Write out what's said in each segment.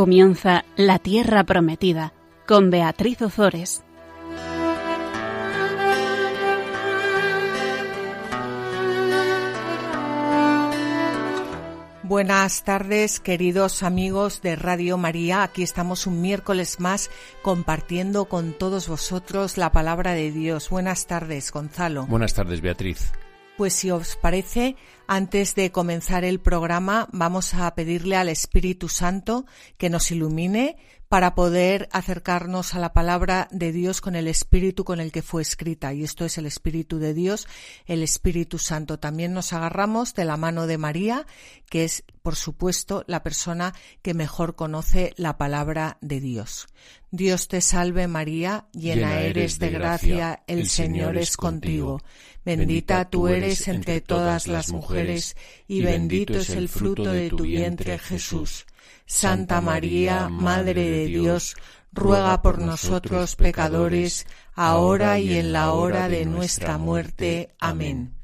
Comienza La Tierra Prometida con Beatriz Ozores. Buenas tardes, queridos amigos de Radio María. Aquí estamos un miércoles más compartiendo con todos vosotros la palabra de Dios. Buenas tardes, Gonzalo. Buenas tardes, Beatriz. Pues si os parece, antes de comenzar el programa, vamos a pedirle al Espíritu Santo que nos ilumine para poder acercarnos a la palabra de Dios con el espíritu con el que fue escrita. Y esto es el Espíritu de Dios, el Espíritu Santo. También nos agarramos de la mano de María, que es, por supuesto, la persona que mejor conoce la palabra de Dios. Dios te salve María, llena, eres de gracia, el Señor es contigo. Bendita tú eres entre todas las mujeres, y bendito es el fruto de tu vientre Jesús. Santa María, Madre de Dios, ruega por nosotros pecadores, ahora y en la hora de nuestra muerte. Amén.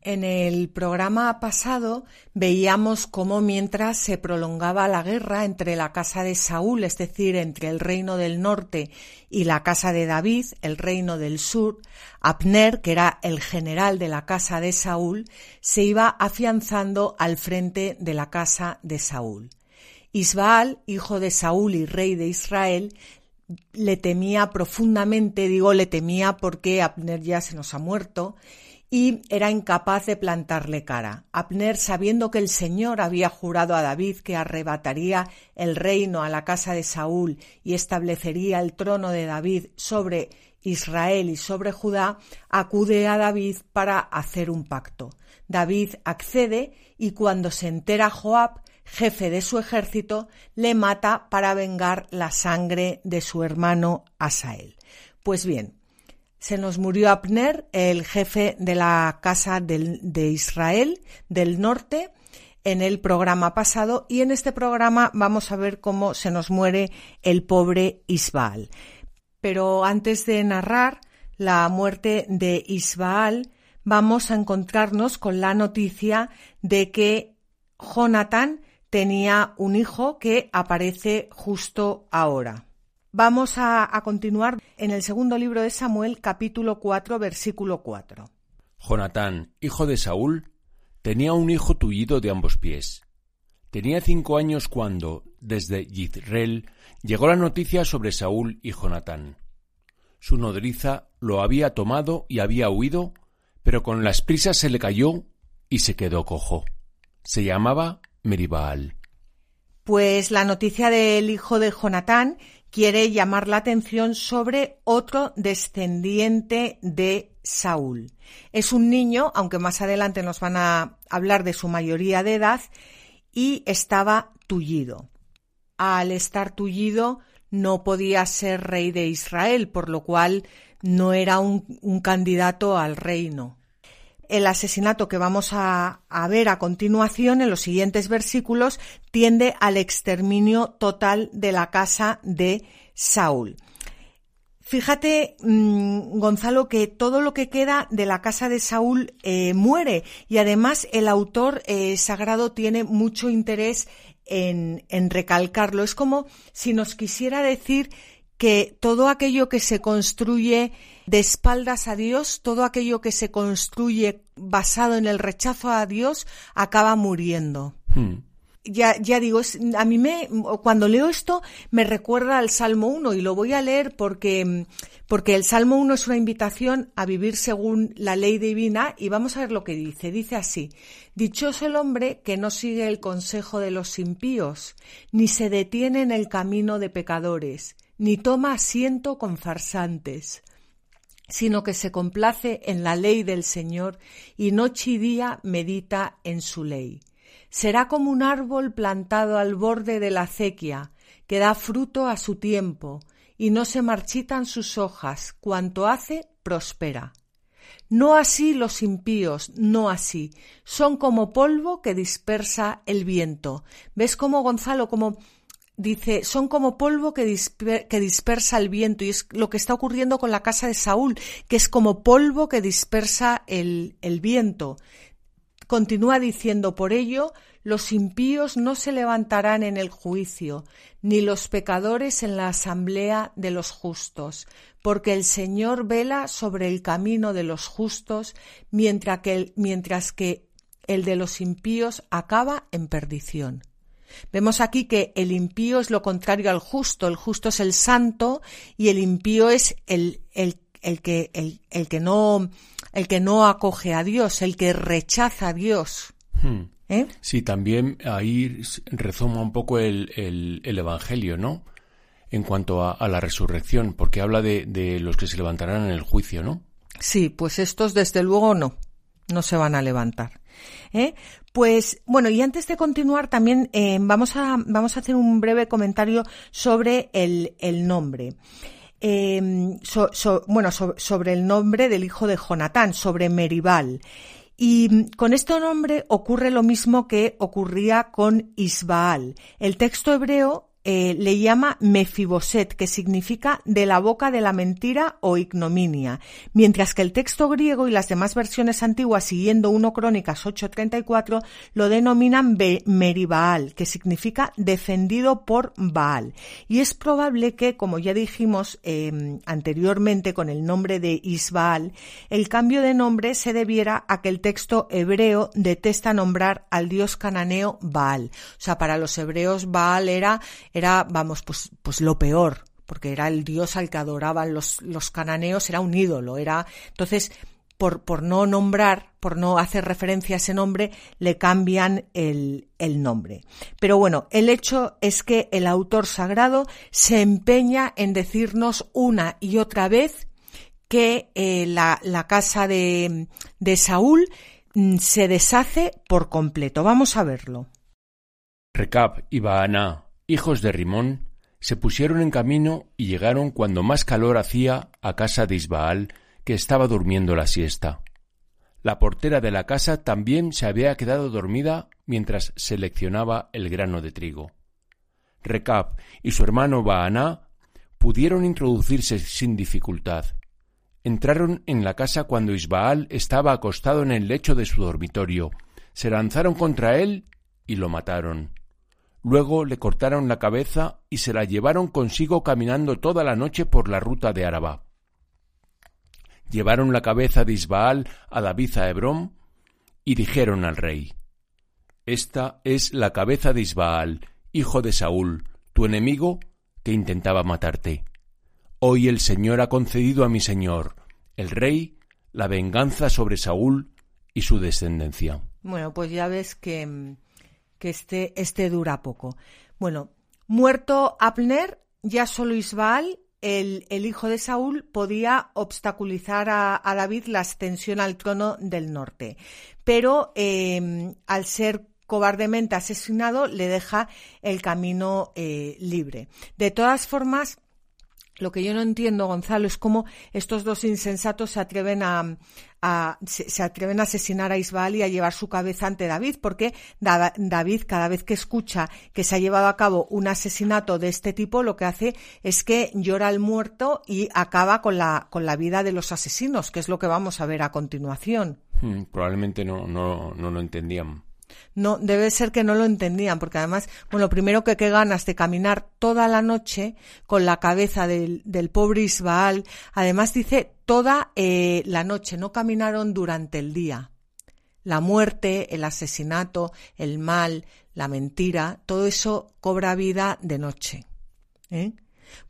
En el programa pasado veíamos cómo mientras se prolongaba la guerra entre la casa de Saúl, es decir, entre el reino del norte y la casa de David, el reino del sur, Abner, que era el general de la casa de Saúl, se iba afianzando al frente de la casa de Saúl. Isbaal, hijo de Saúl y rey de Israel, le temía profundamente, digo le temía porque Abner ya se nos ha muerto, y era incapaz de plantarle cara. Abner, sabiendo que el Señor había jurado a David que arrebataría el reino a la casa de Saúl y establecería el trono de David sobre Israel y sobre Judá, acude a David para hacer un pacto. David accede y cuando se entera Joab, jefe de su ejército, le mata para vengar la sangre de su hermano Asael. Pues bien, se nos murió Abner, el jefe de la casa de Israel del norte, en el programa pasado y en este programa vamos a ver cómo se nos muere el pobre Isbaal. Pero antes de narrar la muerte de Isbaal, vamos a encontrarnos con la noticia de que Jonatán tenía un hijo que aparece justo ahora. Vamos a, continuar en el segundo libro de Samuel, capítulo 4, versículo 4. Jonatán, hijo de Saúl, tenía un hijo tullido de ambos pies. Tenía cinco años cuando, desde Yisrael, llegó la noticia sobre Saúl y Jonatán. Su nodriza lo había tomado y había huido, pero con las prisas se le cayó y se quedó cojo. Se llamaba Pues la noticia del hijo de Jonatán quiere llamar la atención sobre otro descendiente de Saúl. Es un niño, aunque más adelante nos van a hablar de su mayoría de edad, y estaba tullido. Al estar tullido no podía ser rey de Israel, por lo cual no era un candidato al reino el asesinato que vamos a, ver a continuación en los siguientes versículos tiende al exterminio total de la casa de Saúl. Fíjate, mm, Gonzalo, que todo lo que queda de la casa de Saúl eh, muere y además el autor eh, sagrado tiene mucho interés en, en recalcarlo. Es como si nos quisiera decir que todo aquello que se construye de espaldas a Dios, todo aquello que se construye basado en el rechazo a Dios, acaba muriendo. Hmm. Ya, ya digo, a mí me, cuando leo esto me recuerda al Salmo 1 y lo voy a leer porque, porque el Salmo 1 es una invitación a vivir según la ley divina y vamos a ver lo que dice. Dice así, Dichoso el hombre que no sigue el consejo de los impíos, ni se detiene en el camino de pecadores, ni toma asiento con farsantes sino que se complace en la ley del Señor y noche y día medita en su ley. Será como un árbol plantado al borde de la acequia, que da fruto a su tiempo, y no se marchitan sus hojas, cuanto hace, prospera. No así los impíos, no así. Son como polvo que dispersa el viento. ¿Ves cómo Gonzalo, como dice, son como polvo que, dispersa el viento y es lo que está ocurriendo con la casa de Saúl, que es como polvo que dispersa el, el viento. continúa diciendo por ello, los impíos no se levantarán en el juicio, ni los pecadores en la asamblea de los justos, porque el Señor vela sobre el camino de los justos, mientras que mientras que el de los impíos acaba en perdición. Vemos aquí que el impío es lo contrario al justo, el justo es el santo y el impío es el, el, el que, el, el, que no, el que no acoge a Dios, el que rechaza a Dios. Hmm. ¿Eh? Sí, también ahí rezoma un poco el, el, el Evangelio, ¿no? En cuanto a, a, la resurrección, porque habla de, de los que se levantarán en el juicio, ¿no? Sí, pues estos desde luego no, no se van a levantar. ¿Eh? Pues bueno, y antes de continuar también eh, vamos, a, vamos a hacer un breve comentario sobre el, el nombre. So, bueno, so, sobre el nombre del hijo de Jonatán, sobre Meribal. Y con este nombre ocurre lo mismo que ocurría con Isbaal. El texto hebreo eh, le llama Mefiboset, que significa de la boca de la mentira o ignominia, mientras que el texto griego y las demás versiones antiguas, siguiendo 1 Crónicas 8:34, lo denominan Meribaal, que significa defendido por Baal. Y es probable que, como ya dijimos eh, anteriormente con el nombre de Isbaal, el cambio de nombre se debiera a que el texto hebreo detesta nombrar al dios cananeo Baal. O sea, para los hebreos Baal era era, vamos, pues, pues lo peor, porque era el dios al que adoraban los, los cananeos, era un ídolo, era, entonces, por, por no nombrar, por no hacer referencia a ese nombre, le cambian el, el nombre. Pero bueno, el hecho es que el autor sagrado se empeña en decirnos una y otra vez que eh, la, la, casa de, de Saúl mm, se deshace por completo. Vamos a verlo. Recap y hijos de Rimón, se pusieron en camino y llegaron cuando más calor hacía a casa de Isbaal, que estaba durmiendo la siesta. La portera de la casa también se había quedado dormida mientras seleccionaba el grano de trigo. Recap y su hermano Baaná pudieron introducirse sin dificultad. Entraron en la casa cuando Isbaal estaba acostado en el lecho de su dormitorio, se lanzaron contra él y lo mataron. Luego le cortaron la cabeza y se la llevaron consigo caminando toda la noche por la ruta de Araba. Llevaron la cabeza de Isbaal a David a Hebrón y dijeron al rey Esta es la cabeza de Isbaal, hijo de Saúl, tu enemigo, que intentaba matarte. Hoy el Señor ha concedido a mi Señor, el rey, la venganza sobre Saúl y su descendencia. Bueno, pues ya ves que mm, que este, dura poco. Bueno, muerto Abner, ya solo Isbaal, el, el, hijo de Saúl, podía obstaculizar a, a, David la ascensión al trono del norte. Pero eh, al ser cobardemente asesinado, le deja el camino eh, libre. De todas formas, lo que yo no entiendo, Gonzalo, es cómo estos dos insensatos se atreven a, se, atreven a asesinar a Isbaal y a llevar su cabeza ante David, porque da, David cada vez que escucha que se ha llevado a cabo un asesinato de este tipo, lo que hace es que llora al muerto y acaba con la, con la vida de los asesinos, que es lo que vamos a ver a continuación. Hmm, probablemente no, no, no lo entendían. No, debe ser que no lo entendían, porque además, bueno, primero que qué ganas de caminar toda la noche con la cabeza del, del pobre Isbaal. Además dice toda eh, la noche, no caminaron durante el día. La muerte, el asesinato, el mal, la mentira, todo eso cobra vida de noche. ¿eh?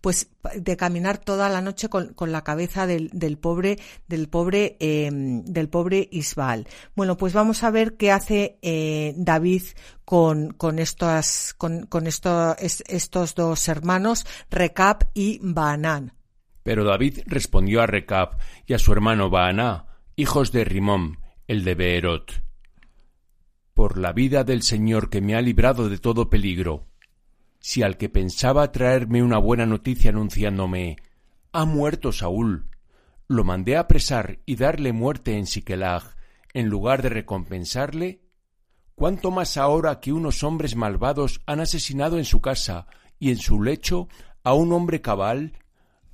Pues de caminar toda la noche con, con la cabeza del, del, pobre del pobre eh, del pobre Isbaal. Bueno, pues vamos a ver qué hace eh, David con, con con, con esto, es, estos dos hermanos, Recap y Baanán. Pero David respondió a Recap y a su hermano Baaná, hijos de Rimón, el de Beerot. Por la vida del Señor que me ha librado de todo peligro, si al que pensaba traerme una buena noticia anunciándome ha muerto Saúl, lo mandé a apresar y darle muerte en Siquelag, en lugar de recompensarle? ¿Cuánto más ahora que unos hombres malvados han asesinado en su casa y en su lecho a un hombre cabal?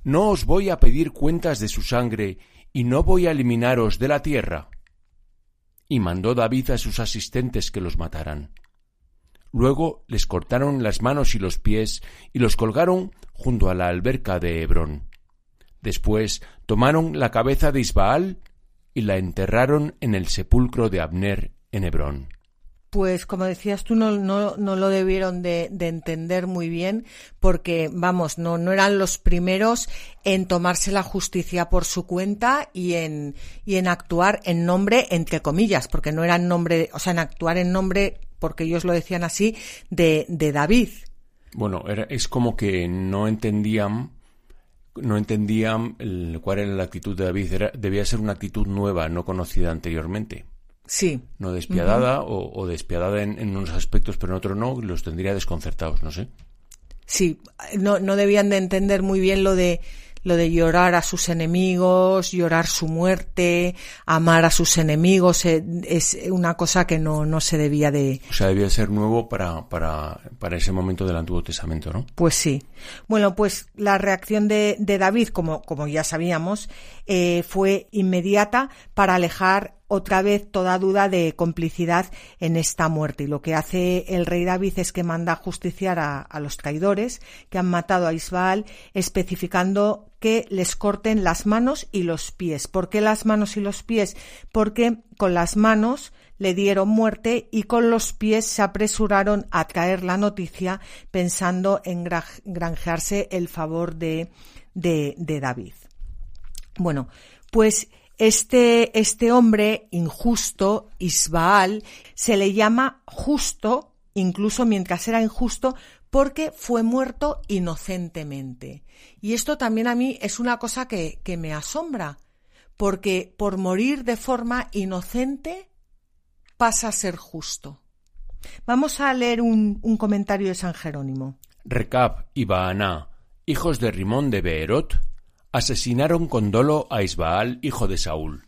No os voy a pedir cuentas de su sangre y no voy a eliminaros de la tierra. y mandó David a sus asistentes que los mataran. Luego les cortaron las manos y los pies y los colgaron junto a la alberca de Hebrón. Después tomaron la cabeza de Isbaal y la enterraron en el sepulcro de Abner en Hebrón pues como decías tú, no, no, no lo debieron de, de, entender muy bien porque, vamos, no, no eran los primeros en tomarse la justicia por su cuenta y en, y en actuar en nombre, entre comillas, porque no eran nombre, o sea, en actuar en nombre, porque ellos lo decían así, de, de David. Bueno, era, es como que no entendían no entendían cuál era la actitud de David. Era, debía ser una actitud nueva, no conocida anteriormente. Sí. No despiadada o, despiadada en, unos aspectos, pero en otros no, los tendría desconcertados, no sé. Sí, no, no debían de entender muy bien lo de lo de llorar a sus enemigos, llorar su muerte, amar a sus enemigos, eh, es una cosa que no, no se debía de... O sea, debía ser nuevo para, para, para ese momento del Antiguo Testamento, ¿no? Pues sí. Bueno, pues la reacción de, de David, como, como ya sabíamos, eh, fue inmediata para alejar otra vez toda duda de complicidad en esta muerte. Y lo que hace el rey David es que manda justiciar a, los traidores que han matado a Isbaal, especificando que les corten las manos y los pies. ¿Por qué las manos y los pies? Porque con las manos le dieron muerte y con los pies se apresuraron a traer la noticia pensando en granjearse el favor de, de David. Bueno, pues este, este hombre injusto, Isbaal, se le llama justo, incluso mientras era injusto, porque fue muerto inocentemente. Y esto también a mí es una cosa que, que me asombra, porque por morir de forma inocente pasa a ser justo. Vamos a leer un, un comentario de San Jerónimo. Recab y Baaná, hijos de Rimón de Beerot, asesinaron con dolo a Isbaal, hijo de Saúl.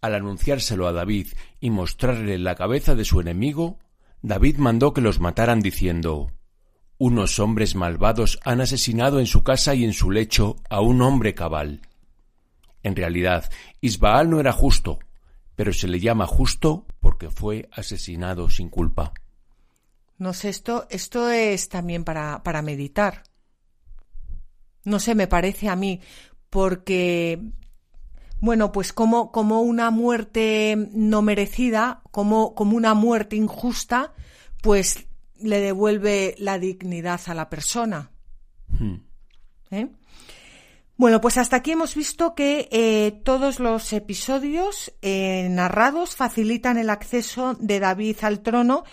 Al anunciárselo a David y mostrarle la cabeza de su enemigo, David mandó que los mataran diciendo Unos hombres malvados han asesinado en su casa y en su lecho a un hombre cabal. En realidad, Isbaal no era justo, pero se le llama justo porque fue asesinado sin culpa. No sé, esto, esto es también para, para meditar. No sé, me parece a mí, porque, bueno, pues como, como una muerte no merecida, como, como una muerte injusta, pues le devuelve la dignidad a la persona. Hmm. ¿Eh? Bueno, pues hasta aquí hemos visto que eh, todos los episodios eh, narrados facilitan el acceso de David al trono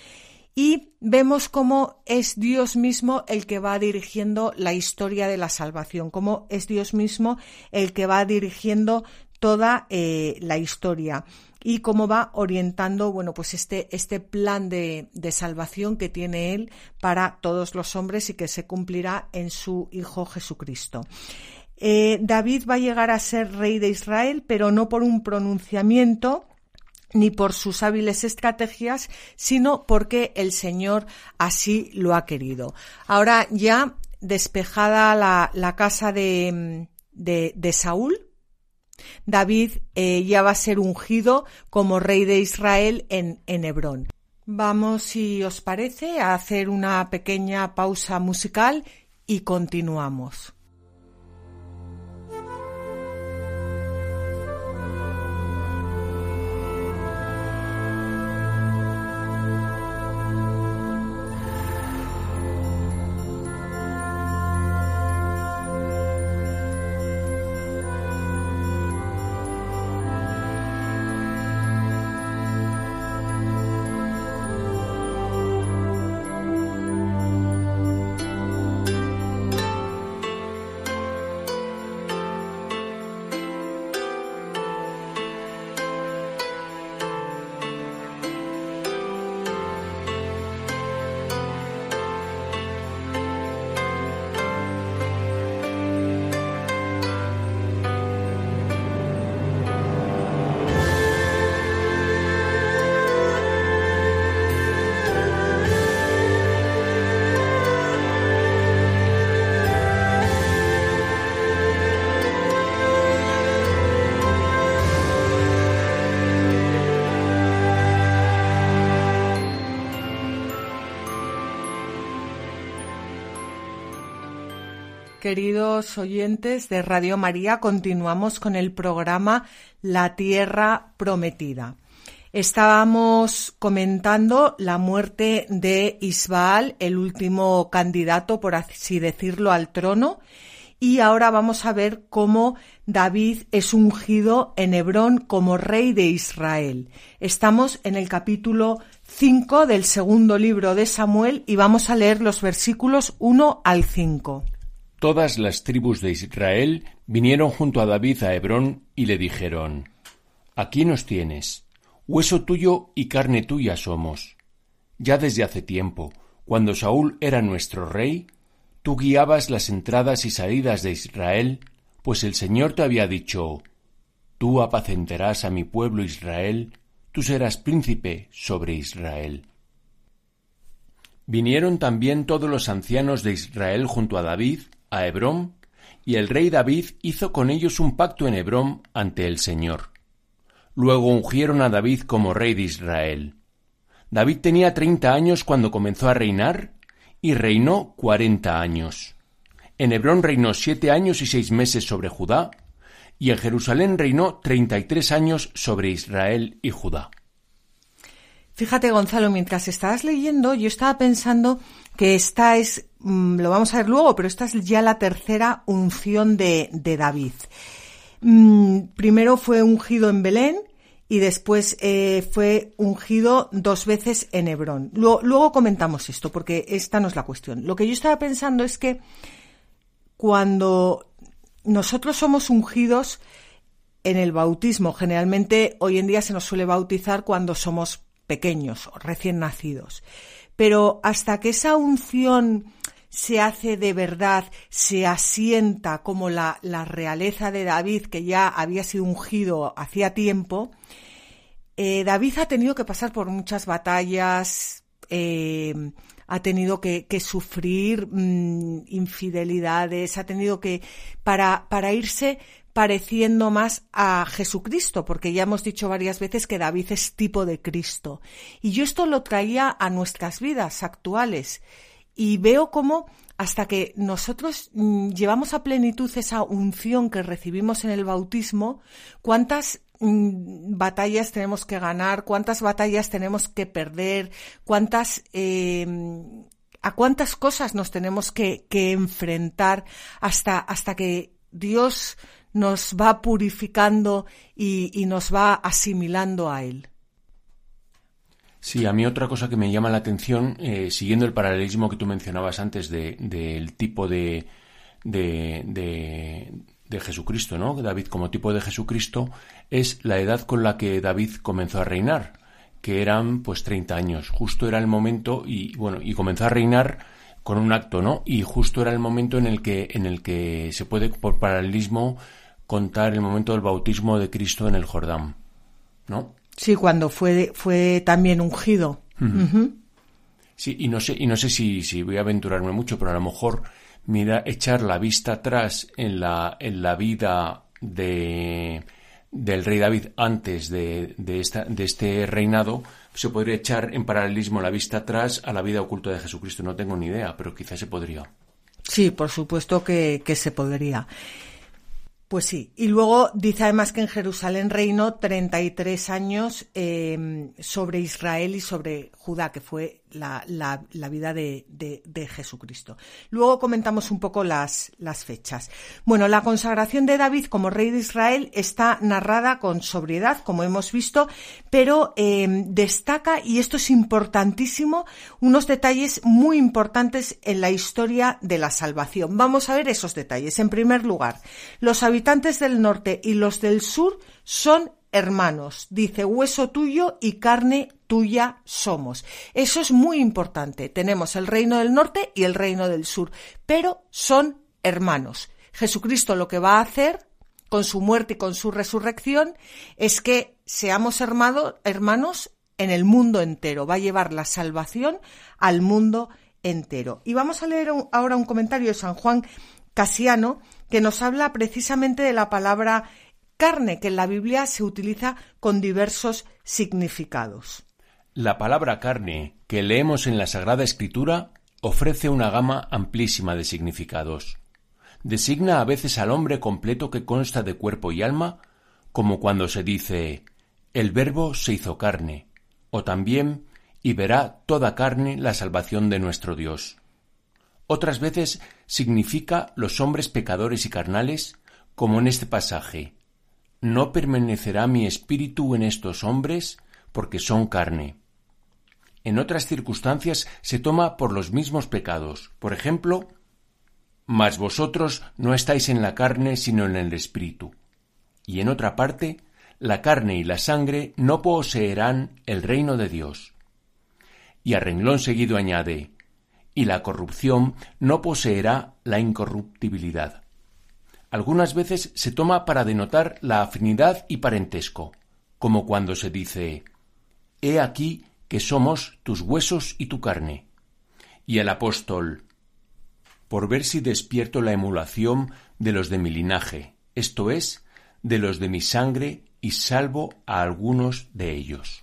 y vemos cómo es Dios mismo el que va dirigiendo la historia de la salvación, cómo es Dios mismo el que va dirigiendo toda eh, la historia y cómo va orientando, bueno, pues este, este plan de, de, salvación que tiene Él para todos los hombres y que se cumplirá en su Hijo Jesucristo. Eh, David va a llegar a ser rey de Israel, pero no por un pronunciamiento, ni por sus hábiles estrategias, sino porque el Señor así lo ha querido. Ahora ya despejada la, casa de, de, Saúl, David eh, ya va a ser ungido como rey de Israel en, en Hebrón. Vamos, si os parece, a hacer una pequeña pausa musical y continuamos. Queridos oyentes de Radio María, continuamos con el programa La Tierra Prometida. Estábamos comentando la muerte de Isbaal, el último candidato, por así decirlo, al trono, y ahora vamos a ver cómo David es ungido en Hebrón como rey de Israel. Estamos en el capítulo 5 del segundo libro de Samuel y vamos a leer los versículos 1 al 5. Todas las tribus de Israel vinieron junto a David a Hebrón y le dijeron Aquí nos tienes Hueso tuyo y carne tuya somos. Ya desde hace tiempo, cuando Saúl era nuestro rey, tú guiabas las entradas y salidas de Israel, pues el Señor te había dicho Tú apacentarás a mi pueblo Israel, tú serás príncipe sobre Israel. Vinieron también todos los ancianos de Israel junto a David, a Hebrón, y el rey David hizo con ellos un pacto en Hebrón ante el Señor. Luego ungieron a David como rey de Israel. David tenía treinta años cuando comenzó a reinar y reinó cuarenta años. En Hebrón reinó siete años y seis meses sobre Judá, y en Jerusalén reinó treinta y tres años sobre Israel y Judá. Fíjate, Gonzalo, mientras estabas leyendo, yo estaba pensando que esta es, mm, lo vamos a ver luego, pero esta es ya la tercera unción de, de David. Mm, primero fue ungido en Belén y después eh, fue ungido dos veces en Hebrón. Luego, comentamos esto, porque esta no es la cuestión. Lo que yo estaba pensando es que cuando nosotros somos ungidos en el bautismo, generalmente hoy en día se nos suele bautizar cuando somos pequeños, recién nacidos. Pero hasta que esa unción se hace de verdad, se asienta como la, la realeza de David, que ya había sido ungido hacía tiempo, eh, David ha tenido que pasar por muchas batallas, eh, ha tenido que, sufrir mm, infidelidades, ha tenido que, para, para irse pareciendo más a Jesucristo, porque ya hemos dicho varias veces que David es tipo de Cristo. Y yo esto lo traía a nuestras vidas actuales y veo cómo hasta que nosotros mm, llevamos a plenitud esa unción que recibimos en el bautismo, cuántas mm, batallas tenemos que ganar, cuántas batallas tenemos que perder, cuántas em, a cuántas cosas nos tenemos que, enfrentar hasta, hasta que Dios nos va purificando y nos va asimilando a Él. Sí, a mí otra cosa que me llama la atención, eh, siguiendo el paralelismo que tú mencionabas antes del de, tipo de, de, de, Jesucristo, ¿no? David como tipo de Jesucristo, es la edad con la que David comenzó a reinar, que eran pues 30 años. Justo era el momento y bueno, y comenzó a reinar con un acto, ¿no? Y justo era el momento en el que en el que se puede por paralelismo contar el momento del bautismo de Cristo en el Jordán, ¿no? Sí, cuando fue, fue también ungido. Sí, y no sé, y no sé si, si voy a aventurarme mucho, pero a lo mejor mira, echar la vista atrás en la, en la vida de, del rey David antes de, de, esta, de este reinado, se podría echar en paralelismo la vista atrás a la vida oculta de Jesucristo. No tengo ni idea, pero quizás se podría. Sí, por supuesto que, que se podría. Pues sí, y luego dice además que en Jerusalén reinó 33 años eh, sobre Israel y sobre Judá, que fue la, la, vida de, de, Jesucristo. Luego comentamos un poco las, las fechas. Bueno, la consagración de David como rey de Israel está narrada con sobriedad, como hemos visto, pero eh, destaca, y esto es importantísimo, unos detalles muy importantes en la historia de la salvación. Vamos a ver esos detalles. En primer lugar, los habitantes del norte y los del sur son hermanos. Dice, hueso tuyo y carne tuya somos. Eso es muy importante. Tenemos el reino del norte y el reino del sur, pero son hermanos. Jesucristo lo que va a hacer con su muerte y con su resurrección es que seamos hermanos en el mundo entero. Va a llevar la salvación al mundo entero. Y vamos a leer ahora un comentario de San Juan Casiano que nos habla precisamente de la palabra carne, que en la Biblia se utiliza con diversos significados. La palabra carne que leemos en la Sagrada Escritura ofrece una gama amplísima de significados. designa a veces al hombre completo que consta de cuerpo y alma, como cuando se dice el Verbo se hizo carne, o también y verá toda carne la salvación de nuestro Dios. Otras veces significa los hombres pecadores y carnales, como en este pasaje. No permanecerá mi espíritu en estos hombres, porque son carne. En otras circunstancias se toma por los mismos pecados. Por ejemplo, mas vosotros no estáis en la carne, sino en el espíritu. Y en otra parte, la carne y la sangre no poseerán el reino de Dios. Y a renglón seguido añade, y la corrupción no poseerá la incorruptibilidad. Algunas veces se toma para denotar la afinidad y parentesco, como cuando se dice He aquí que somos tus huesos y tu carne. Y el apóstol por ver si despierto la emulación de los de mi linaje, esto es, de los de mi sangre, y salvo a algunos de ellos.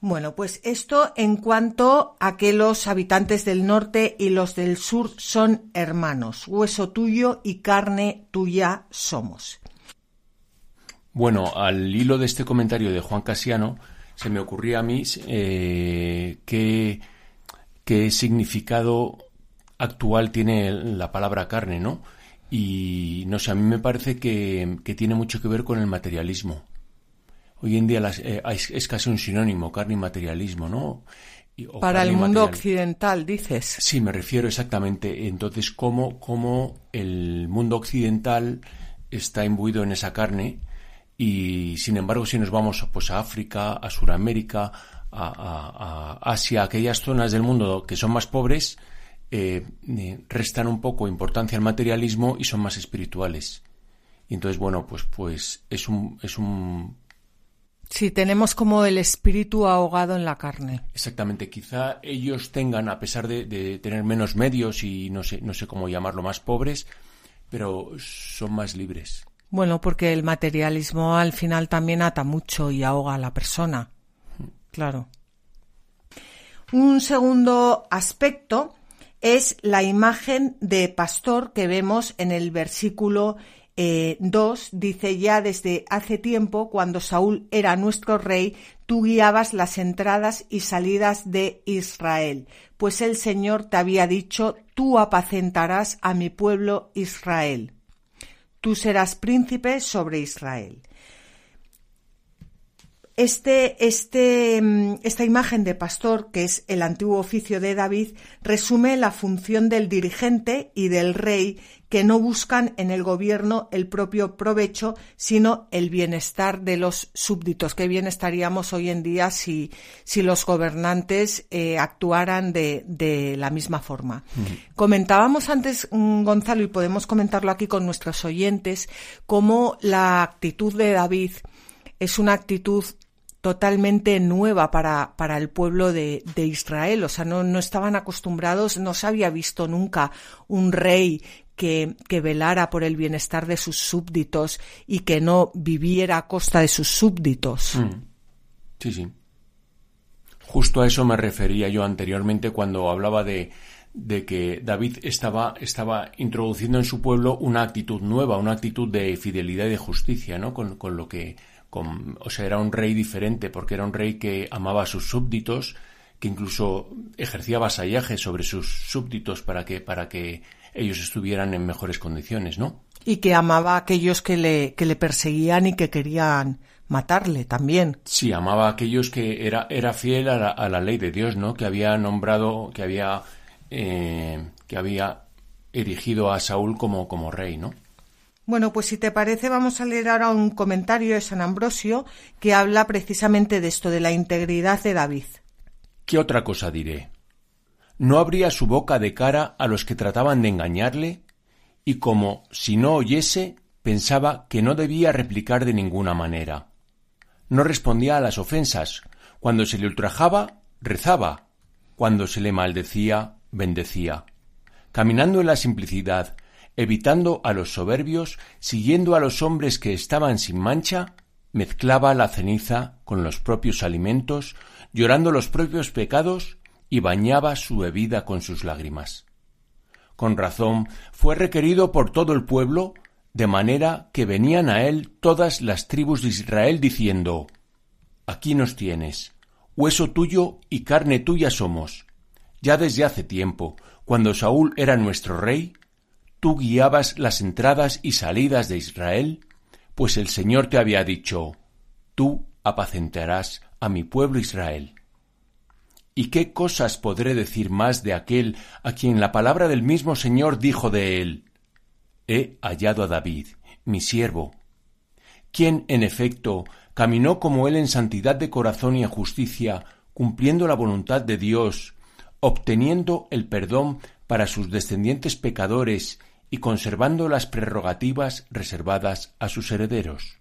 Bueno, pues esto en cuanto a que los habitantes del norte y los del sur son hermanos, hueso tuyo y carne tuya somos. Bueno, al hilo de este comentario de Juan Casiano, se me ocurría a mí eh, qué, qué significado actual tiene la palabra carne, ¿no? Y no sé, a mí me parece que, que tiene mucho que ver con el materialismo. Hoy en día eh, es casi un sinónimo, carne y materialismo, ¿no? Para el mundo occidental, dices. Sí, me refiero exactamente. Entonces, ¿cómo, cómo el mundo occidental está imbuido en esa carne y, sin embargo, si nos vamos pues, a África, a Sudamérica, a, a Asia, aquellas zonas del mundo que son más pobres, eh, restan un poco importancia al materialismo y son más espirituales. Y entonces, bueno, pues, pues es un, es un Sí, tenemos como el espíritu ahogado en la carne. Exactamente. Quizá ellos tengan, a pesar de, tener menos medios y no sé, no sé cómo llamarlo, más pobres, pero son más libres. Bueno, porque el materialismo al final también ata mucho y ahoga a la persona. Claro. Un segundo aspecto es la imagen de pastor que vemos en el versículo 2 eh, dice ya desde hace tiempo, cuando Saúl era nuestro rey, tú guiabas las entradas y salidas de Israel, pues el Señor te había dicho, tú apacentarás a mi pueblo Israel. Tú serás príncipe sobre Israel. Este, este, mm, esta imagen de pastor, que es el antiguo oficio de David, resume la función del dirigente y del rey que no buscan en el gobierno el propio provecho, sino el bienestar de los súbditos. Qué bien estaríamos hoy en día si, si los gobernantes eh, actuaran de, de, la misma forma. Comentábamos antes, mm, Gonzalo, y podemos comentarlo aquí con nuestros oyentes, cómo la actitud de David es una actitud totalmente nueva para, para el pueblo de, de, Israel. O sea, no, no estaban acostumbrados, no se había visto nunca un rey que, velara por el bienestar de sus súbditos y que no viviera a costa de sus súbditos. Mm. Sí, sí. Justo a eso me refería yo anteriormente cuando hablaba de, de que David estaba, estaba introduciendo en su pueblo una actitud nueva, una actitud de fidelidad y de justicia, ¿no? Con, con lo que o sea, era un rey diferente porque era un rey que amaba a sus súbditos, que incluso ejercía vasallaje sobre sus súbditos para que, para que ellos estuvieran en mejores condiciones, ¿no? Y que amaba a aquellos que le, que le perseguían y que querían matarle también. Sí, amaba a aquellos que era, era fiel a la, ley de Dios, ¿no? Que había nombrado, que había, eh, que había erigido a Saúl como, como rey, ¿no? Bueno, pues si te parece, vamos a leer ahora un comentario de San Ambrosio que habla precisamente de esto, de la integridad de David. ¿Qué otra cosa diré? ¿No abría su boca de cara a los que trataban de engañarle? Y como si no oyese, pensaba que no debía replicar de ninguna manera. No respondía a las ofensas. Cuando se le ultrajaba, rezaba. Cuando se le maldecía, bendecía. Caminando en la simplicidad, evitando a los soberbios, siguiendo a los hombres que estaban sin mancha, mezclaba la ceniza con los propios alimentos, llorando los propios pecados, y bañaba su bebida con sus lágrimas. con razón, fue requerido por todo el pueblo, de manera que venían a él todas las tribus de Israel diciendo Aquí nos tienes, hueso tuyo y carne tuya somos. Ya desde hace tiempo, cuando Saúl era nuestro rey, tú guiabas las entradas y salidas de Israel, pues el Señor te había dicho Tú apacentarás a mi pueblo Israel. ¿Y qué cosas podré decir más de aquel a quien la palabra del mismo Señor dijo de él? He hallado a David, mi siervo, quien, en efecto, caminó como él en santidad de corazón y en justicia, cumpliendo la voluntad de Dios, obteniendo el perdón para sus descendientes pecadores y conservando las prerrogativas reservadas a sus herederos.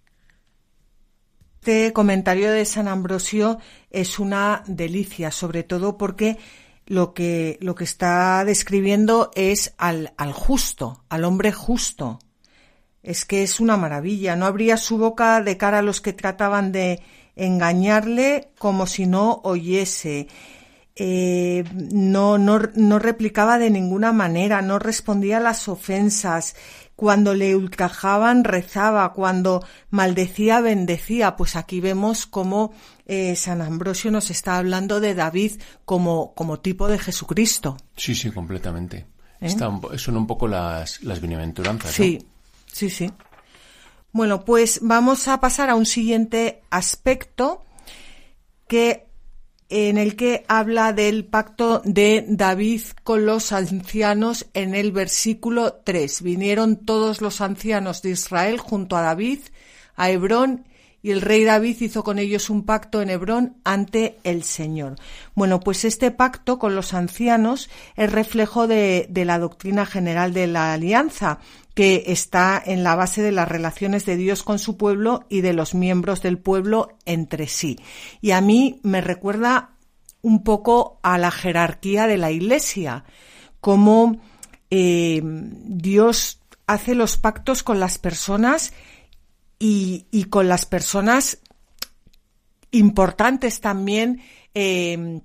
Este comentario de San Ambrosio es una delicia, sobre todo porque lo que, lo que está describiendo es al, al justo, al hombre justo. Es que es una maravilla. No abría su boca de cara a los que trataban de engañarle como si no oyese. Eh, no, no, no replicaba de ninguna manera, no respondía a las ofensas, cuando le ultrajaban rezaba, cuando maldecía bendecía. Pues aquí vemos cómo eh, San Ambrosio nos está hablando de David como, como tipo de Jesucristo. Sí, sí, completamente. ¿Eh? son un poco las, las bienaventuranzas. Sí, sí, sí. Bueno, pues vamos a pasar a un siguiente aspecto que en el que habla del pacto de David con los ancianos en el versículo 3. Vinieron todos los ancianos de Israel junto a David a Hebrón y el rey David hizo con ellos un pacto en Hebrón ante el Señor. Bueno, pues este pacto con los ancianos es reflejo de, de la doctrina general de la alianza, que está en la base de las relaciones de Dios con su pueblo y de los miembros del pueblo entre sí. Y a mí me recuerda un poco a la jerarquía de la Iglesia, cómo eh, Dios hace los pactos con las personas y, con las personas importantes también, eh,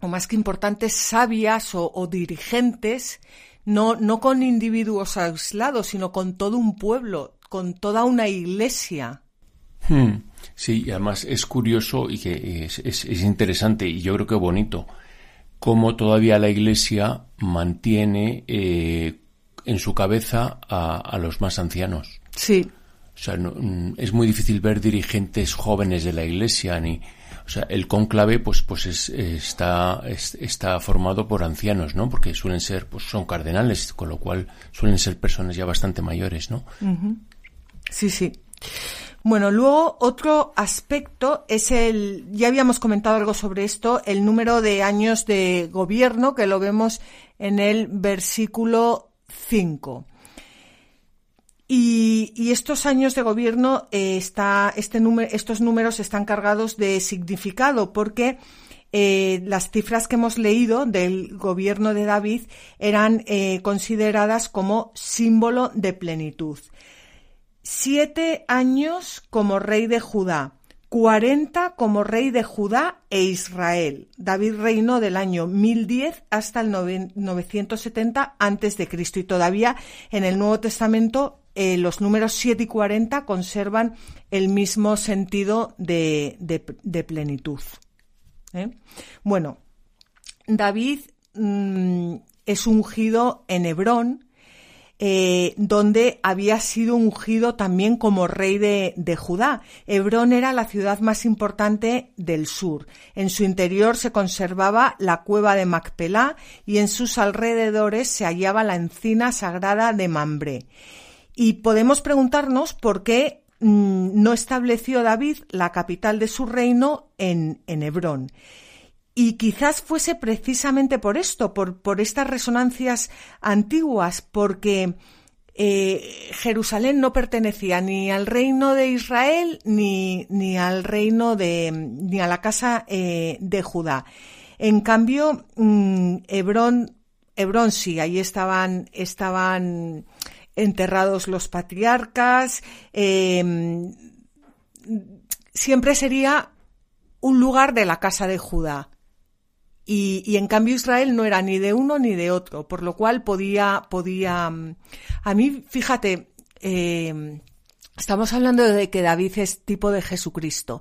o más que importantes, sabias o dirigentes, no, no con individuos aislados, sino con todo un pueblo, con toda una iglesia. Hmm. Sí, y además es curioso y que es, es, interesante y yo creo que bonito cómo todavía la iglesia mantiene eh, en su cabeza a, a, los más ancianos. Sí. O sea, mm, es muy difícil ver dirigentes jóvenes de la iglesia ni, sea, el cónclave, pues, pues está, está formado por ancianos, ¿no? Porque suelen ser, pues son cardenales, con lo cual suelen ser personas ya bastante mayores, ¿no? Sí, sí. Bueno, luego otro aspecto es el, ya habíamos comentado algo sobre esto, el número de años de gobierno, que lo vemos en el versículo 5. Y, estos años de gobierno, eh, está, este número, estos números están cargados de significado porque eh, las cifras que hemos leído del gobierno de David eran eh, consideradas como símbolo de plenitud. Siete años como rey de Judá, cuarenta como rey de Judá e Israel. David reinó del año 1010 hasta el 970 antes de Cristo y todavía en el Nuevo Testamento eh, los números 7 y 40 conservan el mismo sentido de, plenitud. ¿eh? Bueno, David mm, es ungido en Hebrón, eh, donde había sido ungido también como rey de, de, Judá. Hebrón era la ciudad más importante del sur. En su interior se conservaba la cueva de Macpelá y en sus alrededores se hallaba la encina sagrada de Mambré. Y podemos preguntarnos por qué mm, no estableció David la capital de su reino en, en Hebrón. Y quizás fuese precisamente por esto, por, por estas resonancias antiguas, porque eh, Jerusalén no pertenecía ni al reino de Israel ni, ni al reino de ni a la casa eh, de Judá. En cambio, mm, Hebrón, Hebrón sí, ahí estaban, estaban enterrados los patriarcas, em, siempre sería un lugar de la casa de Judá. y, en cambio Israel no era ni de uno ni de otro, por lo cual podía, podía, mm, a mí, fíjate, eh, estamos hablando de que David es tipo de Jesucristo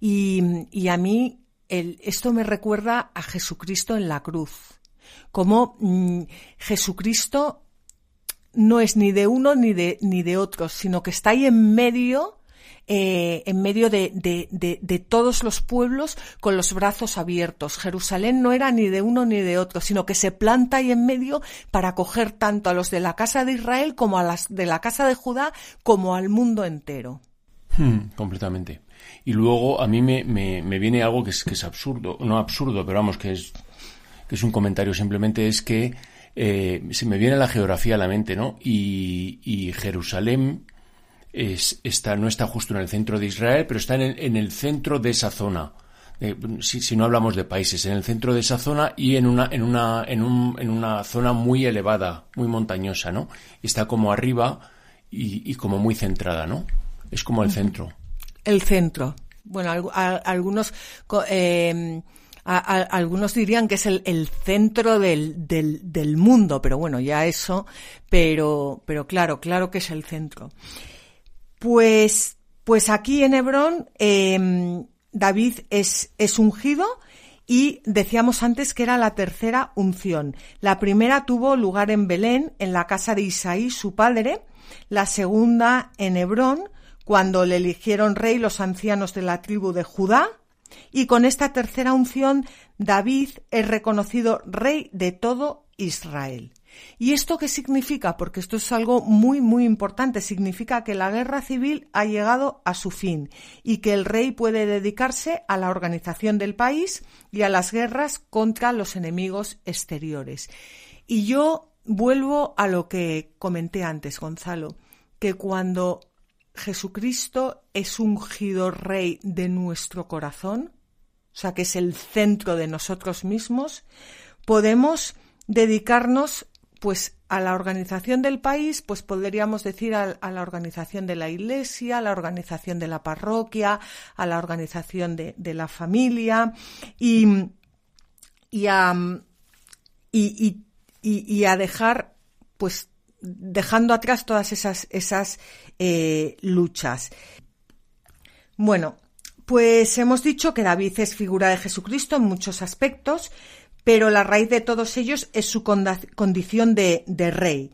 y, y a mí el, esto me recuerda a Jesucristo en la cruz, como mm, Jesucristo no es ni de uno ni de, ni de otro, sino que está ahí en medio eh, en medio de, de, todos los pueblos con los brazos abiertos. Jerusalén no era ni de uno ni de otro, sino que se planta ahí en medio para acoger tanto a los de la casa de Israel como a las de la casa de Judá como al mundo entero. Hmm, completamente. Y luego a mí me, me, viene algo que es, que es absurdo, no absurdo, pero vamos, que es, que es un comentario simplemente, es que eh, se me viene la geografía a la mente, ¿no? Y, y Jerusalén es, está, no está justo en el centro de Israel, pero está en el, en el centro de esa zona. si, si, no hablamos de países, en el centro de esa zona y en una, en una, en un, en una zona muy elevada, muy montañosa, ¿no? Está como arriba y, y como muy centrada, ¿no? Es como el centro. El centro. Bueno, algunos, eh, algunos dirían que es el, centro del, del, del, mundo, pero bueno, ya eso, pero, pero claro, claro que es el centro. Pues, pues aquí en Hebrón em, David es, es ungido y decíamos antes que era la tercera unción. La primera tuvo lugar en Belén, en la casa de Isaí, su padre, la segunda en Hebrón, cuando le eligieron rey los ancianos de la tribu de Judá, y con esta tercera unción David es reconocido rey de todo Israel. ¿Y esto qué significa? Porque esto es algo muy, muy importante. Significa que la guerra civil ha llegado a su fin y que el rey puede dedicarse a la organización del país y a las guerras contra los enemigos exteriores. Y yo vuelvo a lo que comenté antes, Gonzalo, que cuando Jesucristo es ungido rey de nuestro corazón, o sea, que es el centro de nosotros mismos, podemos dedicarnos pues a la organización del país, pues podríamos decir a, la organización de la iglesia, a la organización de la parroquia, a la organización de, la familia y, y, a, y, a dejar, pues dejando atrás todas esas, esas eh, luchas. Bueno, pues hemos dicho que David es figura de Jesucristo en muchos aspectos, pero la raíz de todos ellos es su condición de, rey.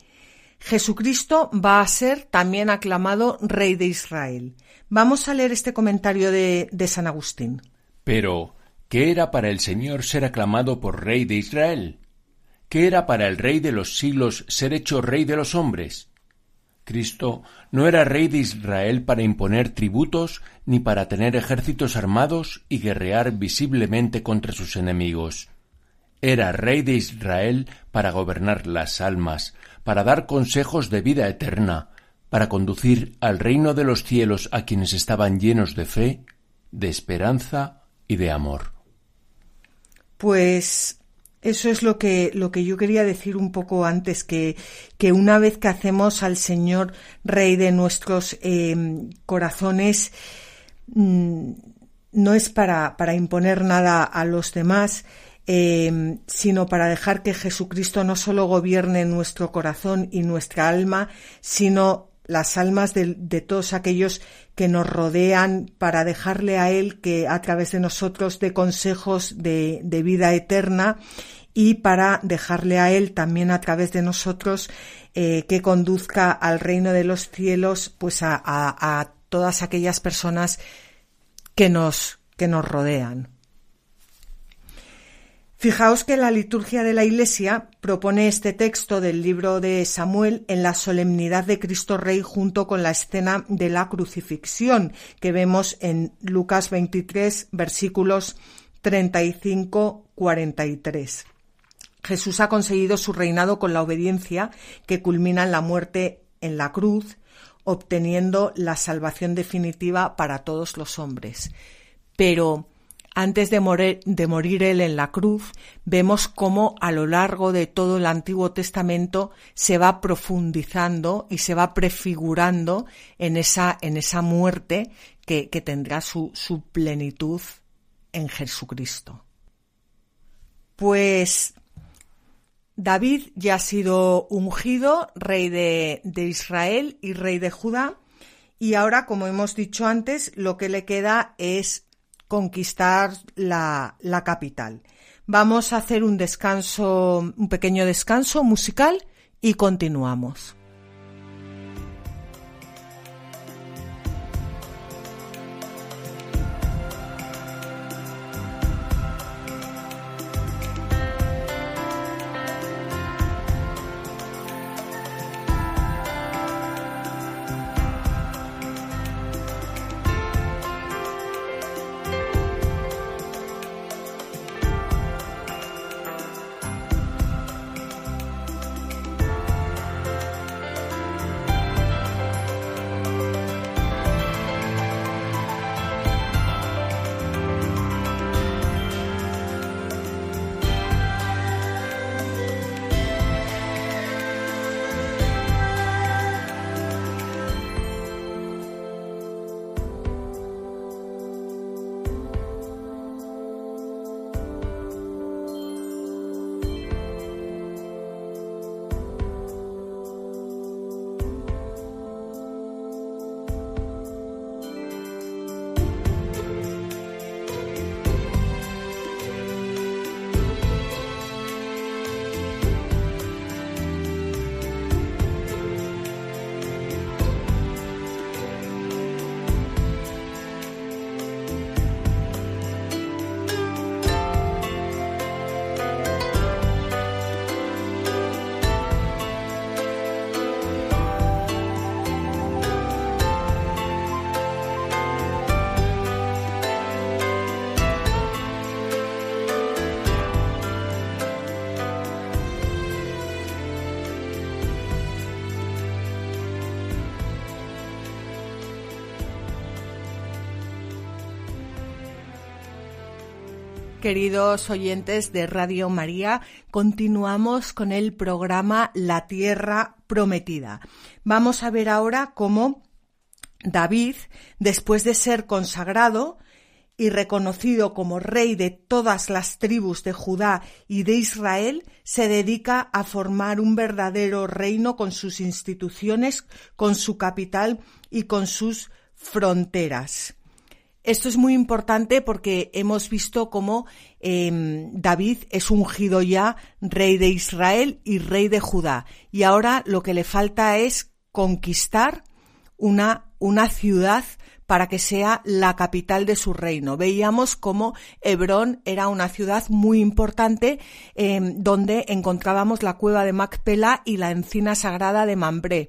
Jesucristo va a ser también aclamado rey de Israel. Vamos a leer este comentario de, de San Agustín. Pero, ¿qué era para el Señor ser aclamado por rey de Israel? ¿Qué era para el rey de los siglos ser hecho rey de los hombres? Cristo no era rey de Israel para imponer tributos ni para tener ejércitos armados y guerrear visiblemente contra sus enemigos. Era rey de Israel para gobernar las almas, para dar consejos de vida eterna, para conducir al reino de los cielos a quienes estaban llenos de fe, de esperanza y de amor. Pues eso es lo que, lo que yo quería decir un poco antes, que, que una vez que hacemos al Señor Rey de nuestros em, corazones, mm, no es para, para imponer nada a los demás, Em, sino para dejar que Jesucristo no solo gobierne nuestro corazón y nuestra alma, sino las almas de, todos aquellos que nos rodean para dejarle a Él que a través de nosotros dé consejos de, vida eterna y para dejarle a Él también a través de nosotros eh, que conduzca al reino de los cielos pues a, a todas aquellas personas que nos, que nos rodean. Fijaos que la liturgia de la Iglesia propone este texto del libro de Samuel en la solemnidad de Cristo Rey junto con la escena de la crucifixión que vemos en Lucas 23 versículos 35-43. Jesús ha conseguido su reinado con la obediencia que culmina en la muerte en la cruz, obteniendo la salvación definitiva para todos los hombres. Pero antes de morir, él en la cruz, vemos cómo a lo largo de todo el Antiguo Testamento se va profundizando y se va prefigurando en esa, en esa muerte que, tendrá su, su plenitud en Jesucristo. Pues David ya ha sido ungido rey de, de, Israel y rey de Judá y ahora, como hemos dicho antes, lo que le queda es conquistar la, la capital. Vamos a hacer un descanso, un pequeño descanso musical y continuamos. Queridos oyentes de Radio María, continuamos con el programa La Tierra Prometida. Vamos a ver ahora cómo David, después de ser consagrado y reconocido como rey de todas las tribus de Judá y de Israel, se dedica a formar un verdadero reino con sus instituciones, con su capital y con sus fronteras. Esto es muy importante porque hemos visto cómo em, David es ungido ya rey de Israel y rey de Judá. Y ahora lo que le falta es conquistar una, una ciudad para que sea la capital de su reino. Veíamos cómo Hebrón era una ciudad muy importante em, donde encontrábamos la cueva de Macpela y la encina sagrada de Mambré,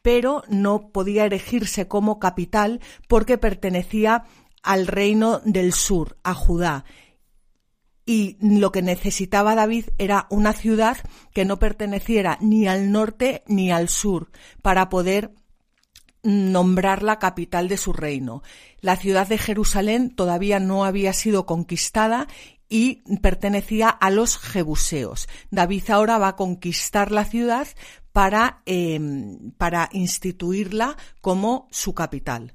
pero no podía erigirse como capital porque pertenecía al reino del sur, a Judá. Y lo que necesitaba David era una ciudad que no perteneciera ni al norte ni al sur para poder nombrar la capital de su reino. La ciudad de Jerusalén todavía no había sido conquistada y pertenecía a los jebuseos. David ahora va a conquistar la ciudad para, em, para instituirla como su capital.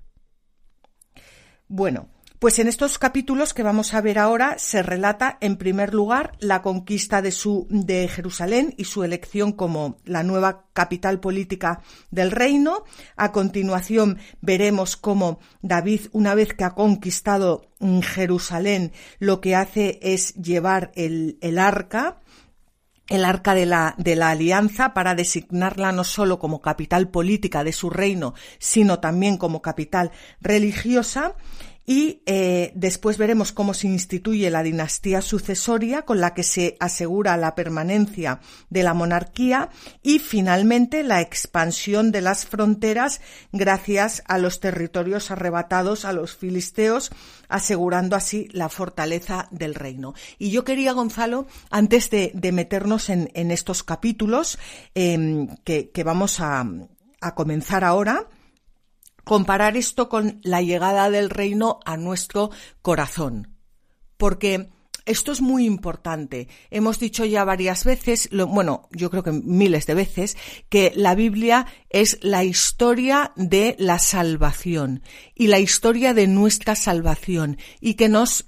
Bueno, pues en estos capítulos que vamos a ver ahora se relata en primer lugar la conquista de su de Jerusalén y su elección como la nueva capital política del reino. A continuación veremos cómo David, una vez que ha conquistado Jerusalén, lo que hace es llevar el, el arca el arca de la, de la alianza para designarla no solo como capital política de su reino, sino también como capital religiosa y eh, después veremos cómo se instituye la dinastía sucesoria con la que se asegura la permanencia de la monarquía y finalmente la expansión de las fronteras gracias a los territorios arrebatados a los filisteos asegurando así la fortaleza del reino. Y yo quería, Gonzalo, antes de, meternos en, estos capítulos em, que, vamos a, a comenzar ahora, comparar esto con la llegada del reino a nuestro corazón. Porque esto es muy importante. Hemos dicho ya varias veces, bueno, yo creo que miles de veces, que la Biblia es la historia de la salvación y la historia de nuestra salvación y que nos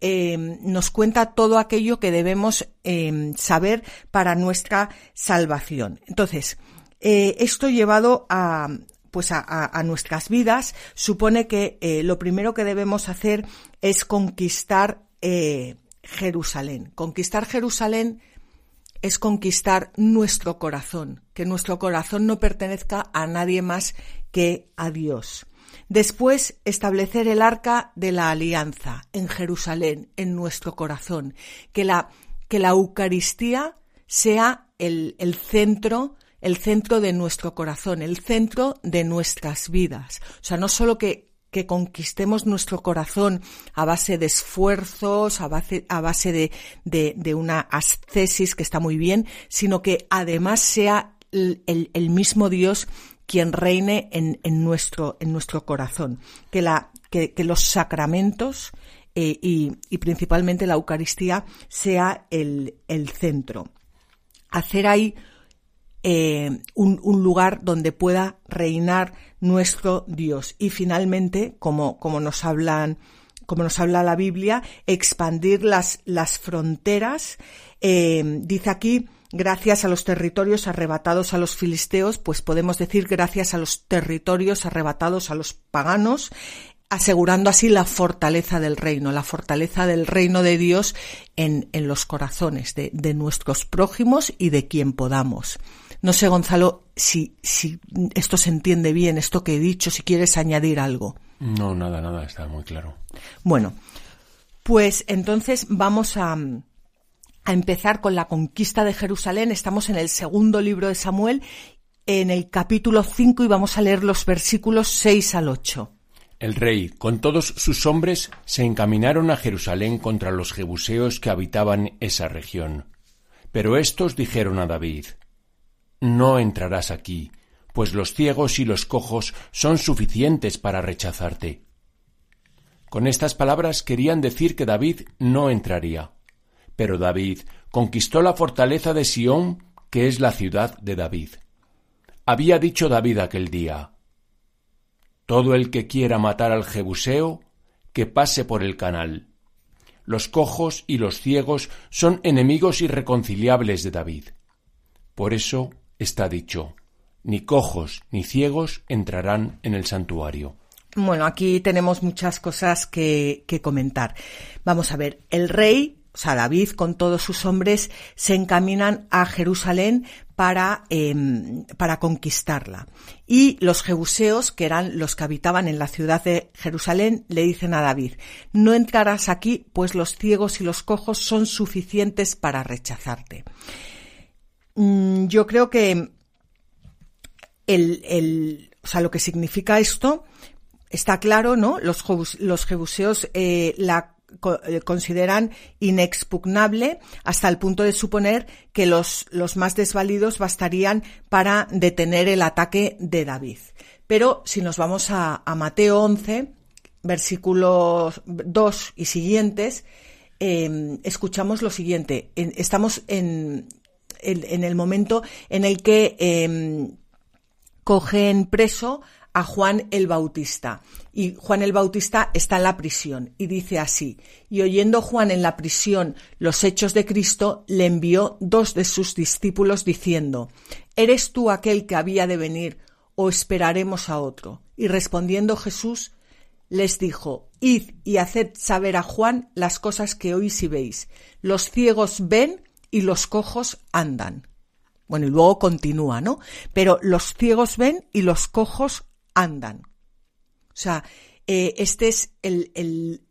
em, nos cuenta todo aquello que debemos em, saber para nuestra salvación. Entonces, eh, esto llevado a, pues a, nuestras vidas supone que eh, lo primero que debemos hacer es conquistar eh, Jerusalén. Conquistar Jerusalén es conquistar nuestro corazón, que nuestro corazón no pertenezca a nadie más que a Dios. Después, establecer el arca de la alianza en Jerusalén, en nuestro corazón, que la, que la Eucaristía sea el, el centro el centro de nuestro corazón, el centro de nuestras vidas. O sea, no solo que, que conquistemos nuestro corazón a base de esfuerzos, a base, a base de, de, de, una ascesis que está muy bien, sino que además sea el, el, mismo Dios quien reine en, en, nuestro, en nuestro corazón. Que, la, que, que los sacramentos eh, y, y, principalmente la Eucaristía sea el, el centro. Hacer ahí eh, un, un, lugar donde pueda reinar nuestro Dios. Y finalmente, como, como nos hablan, como nos habla la Biblia, expandir las, las fronteras. Eh, dice aquí, gracias a los territorios arrebatados a los filisteos, pues podemos decir gracias a los territorios arrebatados a los paganos, asegurando así la fortaleza del reino, la fortaleza del reino de Dios en, en los corazones de, de nuestros prójimos y de quien podamos. No sé, Gonzalo, si, si esto se entiende bien, esto que he dicho, si quieres añadir algo. No, nada, nada, está muy claro. Bueno, pues entonces vamos a, a empezar con la conquista de Jerusalén. Estamos en el segundo libro de Samuel, en el capítulo 5 y vamos a leer los versículos 6 al 8. El rey, con todos sus hombres, se encaminaron a Jerusalén contra los jebuseos que habitaban esa región. Pero estos dijeron a David, no entrarás aquí, pues los ciegos y los cojos son suficientes para rechazarte. Con estas palabras querían decir que David no entraría. Pero David conquistó la fortaleza de Sión, que es la ciudad de David. Había dicho David aquel día, Todo el que quiera matar al Jebuseo, que pase por el canal. Los cojos y los ciegos son enemigos irreconciliables de David. Por eso está dicho, ni cojos ni ciegos entrarán en el santuario. Bueno, aquí tenemos muchas cosas que, que comentar. Vamos a ver, el rey, o sea, David con todos sus hombres se encaminan a Jerusalén para, eh, para conquistarla. Y los jebuseos, que eran los que habitaban en la ciudad de Jerusalén, le dicen a David, no entrarás aquí, pues los ciegos y los cojos son suficientes para rechazarte. Mm, yo creo que el, el, o sea, lo que significa esto está claro, ¿no? Los, los jebuseos eh, la eh, consideran inexpugnable hasta el punto de suponer que los, los más desvalidos bastarían para detener el ataque de David. Pero si nos vamos a, Mateo 11, versículos 2 y siguientes, eh, escuchamos lo siguiente. En, estamos en, en el momento en el que eh, cogen preso a Juan el Bautista. Y Juan el Bautista está en la prisión y dice así, y oyendo Juan en la prisión los hechos de Cristo, le envió dos de sus discípulos diciendo, ¿Eres tú aquel que había de venir o esperaremos a otro? Y respondiendo Jesús, les dijo, Id y haced saber a Juan las cosas que oís y veis. Los ciegos ven y los cojos andan. Bueno, y luego continúa, ¿no? Pero los ciegos ven y los cojos andan. O sea, eh, este es el, el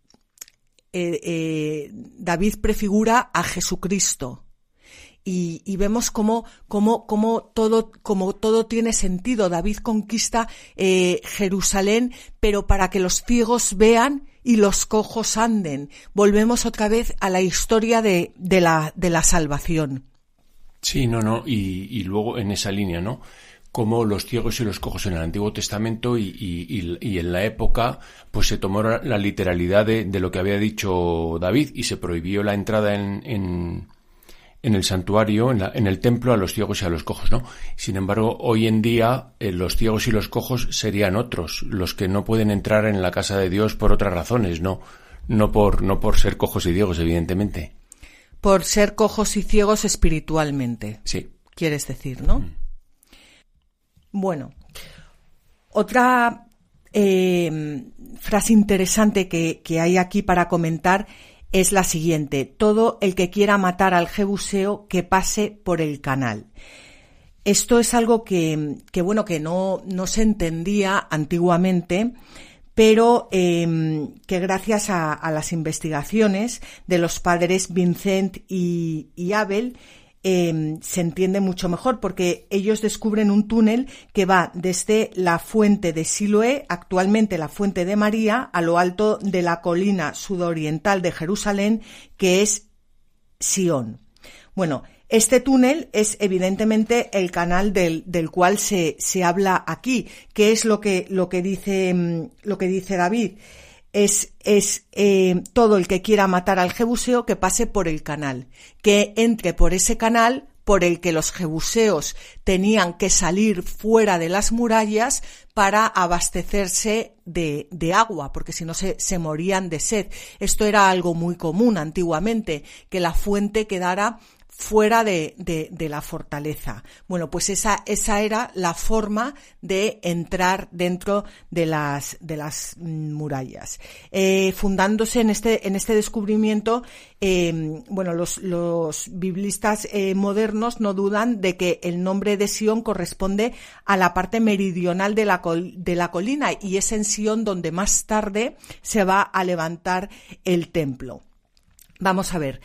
eh, eh, David prefigura a Jesucristo. Y, y vemos cómo, cómo, cómo, todo, cómo todo tiene sentido. David conquista Jerusalén, pero para que los ciegos vean y los cojos anden. Volvemos otra vez a la historia de, de, la, de la salvación. Sí, no, no, y, luego en esa línea, ¿no? como los ciegos y los cojos en el Antiguo Testamento y, y, y, en la época pues se tomó la literalidad de, de, lo que había dicho David y se prohibió la entrada en, en, en el santuario, en, la, en, el templo, a los ciegos y a los cojos, ¿no? Sin embargo, hoy en día eh, los ciegos y los cojos serían otros, los que no pueden entrar en la casa de Dios por otras razones, ¿no? No por, no por ser cojos y ciegos, evidentemente. Por ser cojos y ciegos espiritualmente. Sí. Quieres decir, ¿no? Mm. Bueno, otra eh, frase interesante que, que hay aquí para comentar es la siguiente. Todo el que quiera matar al Jebuseo que pase por el canal. Esto es algo que, que bueno, que no, no, se entendía antiguamente, pero eh, que gracias a, a, las investigaciones de los padres Vincent y, y Abel, eh, se entiende mucho mejor porque ellos descubren un túnel que va desde la fuente de Siloé, actualmente la fuente de María, a lo alto de la colina sudoriental de Jerusalén, que es Sión. Bueno, este túnel es evidentemente el canal del, del cual se, se, habla aquí, que es lo que, lo que dice, lo que dice David es, es eh, todo el que quiera matar al jebuseo que pase por el canal, que entre por ese canal por el que los jebuseos tenían que salir fuera de las murallas para abastecerse de, de agua, porque si no se, se, morían de sed. Esto era algo muy común antiguamente, que la fuente quedara fuera de, de, de, la fortaleza. Bueno, pues esa, esa era la forma de entrar dentro de las, de las murallas. Eh, fundándose en este, en este descubrimiento, eh, bueno, los, los biblistas eh, modernos no dudan de que el nombre de Sion corresponde a la parte meridional de la, de la colina y es en Sion donde más tarde se va a levantar el templo. Vamos a ver.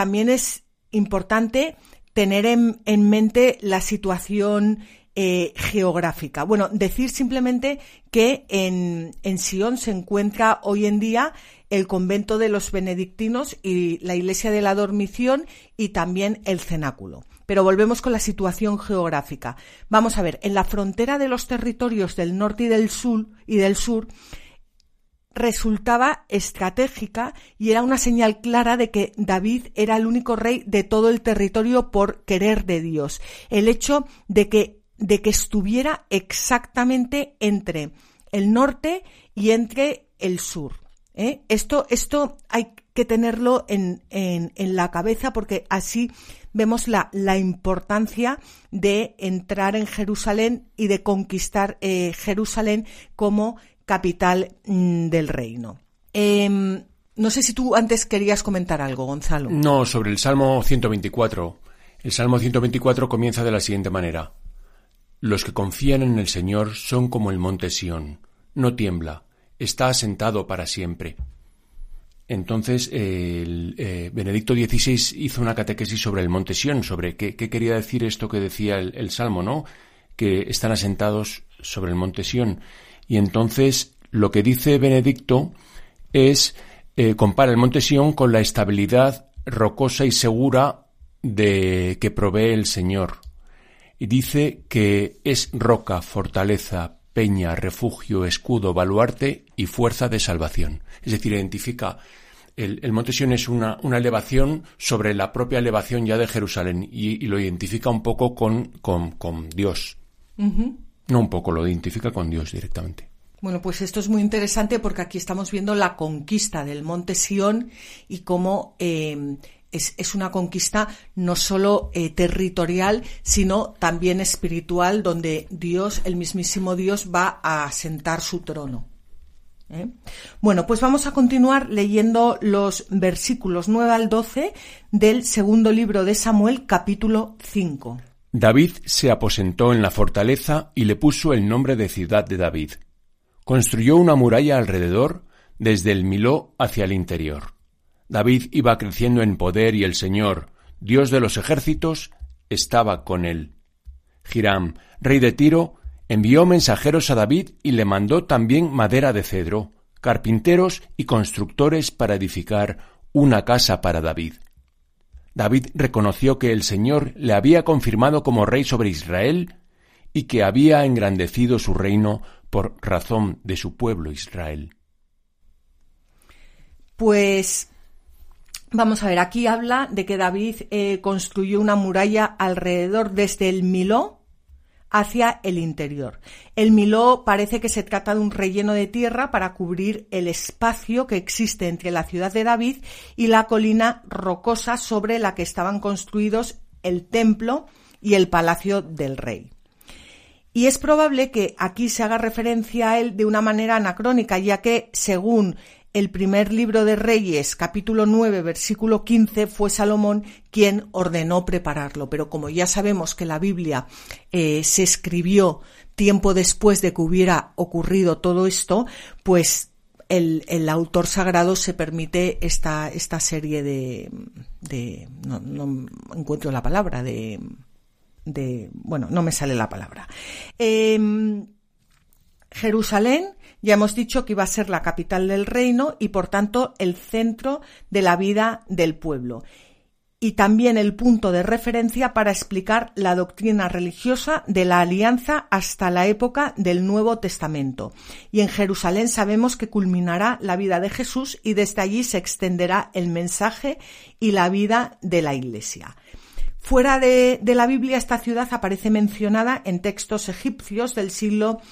También es importante tener en, en mente la situación eh, geográfica. Bueno, decir simplemente que en, en Sion se encuentra hoy en día el convento de los benedictinos y la iglesia de la dormición y también el cenáculo. Pero volvemos con la situación geográfica. Vamos a ver, en la frontera de los territorios del norte y del sur y del sur resultaba estratégica y era una señal clara de que David era el único rey de todo el territorio por querer de Dios. El hecho de que, de que estuviera exactamente entre el norte y entre el sur. ¿eh? Esto, esto hay que tenerlo en, en, en, la cabeza porque así vemos la, la importancia de entrar en Jerusalén y de conquistar eh, Jerusalén como capital mm, del reino. Eh, no sé si tú antes querías comentar algo, Gonzalo. No, sobre el Salmo 124. El Salmo 124 comienza de la siguiente manera. Los que confían en el Señor son como el monte Sión. No tiembla, está asentado para siempre. Entonces, el, eh, Benedicto XVI hizo una catequesis sobre el monte Sión, sobre qué, qué quería decir esto que decía el, el, Salmo, ¿no? Que están asentados sobre el monte Sión. Y entonces lo que dice Benedicto es eh, compara el monte Sión con la estabilidad rocosa y segura de que provee el Señor. Y dice que es roca, fortaleza, peña, refugio, escudo, baluarte y fuerza de salvación. Es decir, identifica el, el monte Sión es una, una, elevación sobre la propia elevación ya de Jerusalén y, lo identifica un poco con, con, con Dios. No un poco, lo identifica con Dios directamente. Bueno, pues esto es muy interesante porque aquí estamos viendo la conquista del monte Sión y cómo es, es, una conquista no solo eh, territorial, sino también espiritual, donde Dios, el mismísimo Dios, va a asentar su trono. ¿Eh? Bueno, pues vamos a continuar leyendo los versículos 9 al 12 del segundo libro de Samuel, capítulo 5. David se aposentó en la fortaleza y le puso el nombre de ciudad de David. Construyó una muralla alrededor desde el Miló hacia el interior. David iba creciendo en poder y el Señor, Dios de los ejércitos, estaba con él. Hiram, rey de Tiro, envió mensajeros a David y le mandó también madera de cedro, carpinteros y constructores para edificar una casa para David. David reconoció que el Señor le había confirmado como rey sobre Israel y que había engrandecido su reino por razón de su pueblo Israel. Pues vamos a ver, aquí habla de que David eh, construyó una muralla alrededor desde el Miló hacia el interior. El Miló parece que se trata de un relleno de tierra para cubrir el espacio que existe entre la ciudad de David y la colina rocosa sobre la que estaban construidos el templo y el palacio del rey. Y es probable que aquí se haga referencia a él de una manera anacrónica, ya que, según el primer libro de Reyes, capítulo 9, versículo 15, fue Salomón quien ordenó prepararlo. Pero como ya sabemos que la Biblia eh, se escribió tiempo después de que hubiera ocurrido todo esto, pues el, autor sagrado se permite esta, esta serie de, no, no encuentro la palabra, de, de, bueno, no me sale la palabra. Em, Jerusalén, ya hemos dicho que iba a ser la capital del reino y por tanto el centro de la vida del pueblo y también el punto de referencia para explicar la doctrina religiosa de la alianza hasta la época del Nuevo Testamento. Y en Jerusalén sabemos que culminará la vida de Jesús y desde allí se extenderá el mensaje y la vida de la Iglesia. Fuera de, la Biblia, esta ciudad aparece mencionada en textos egipcios del siglo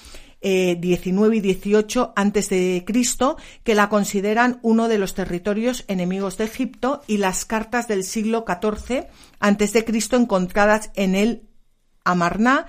Eh, y XVIII antes de Cristo, que la consideran uno de los territorios enemigos de Egipto, y las cartas del siglo XIV antes de Cristo encontradas en el Amarná,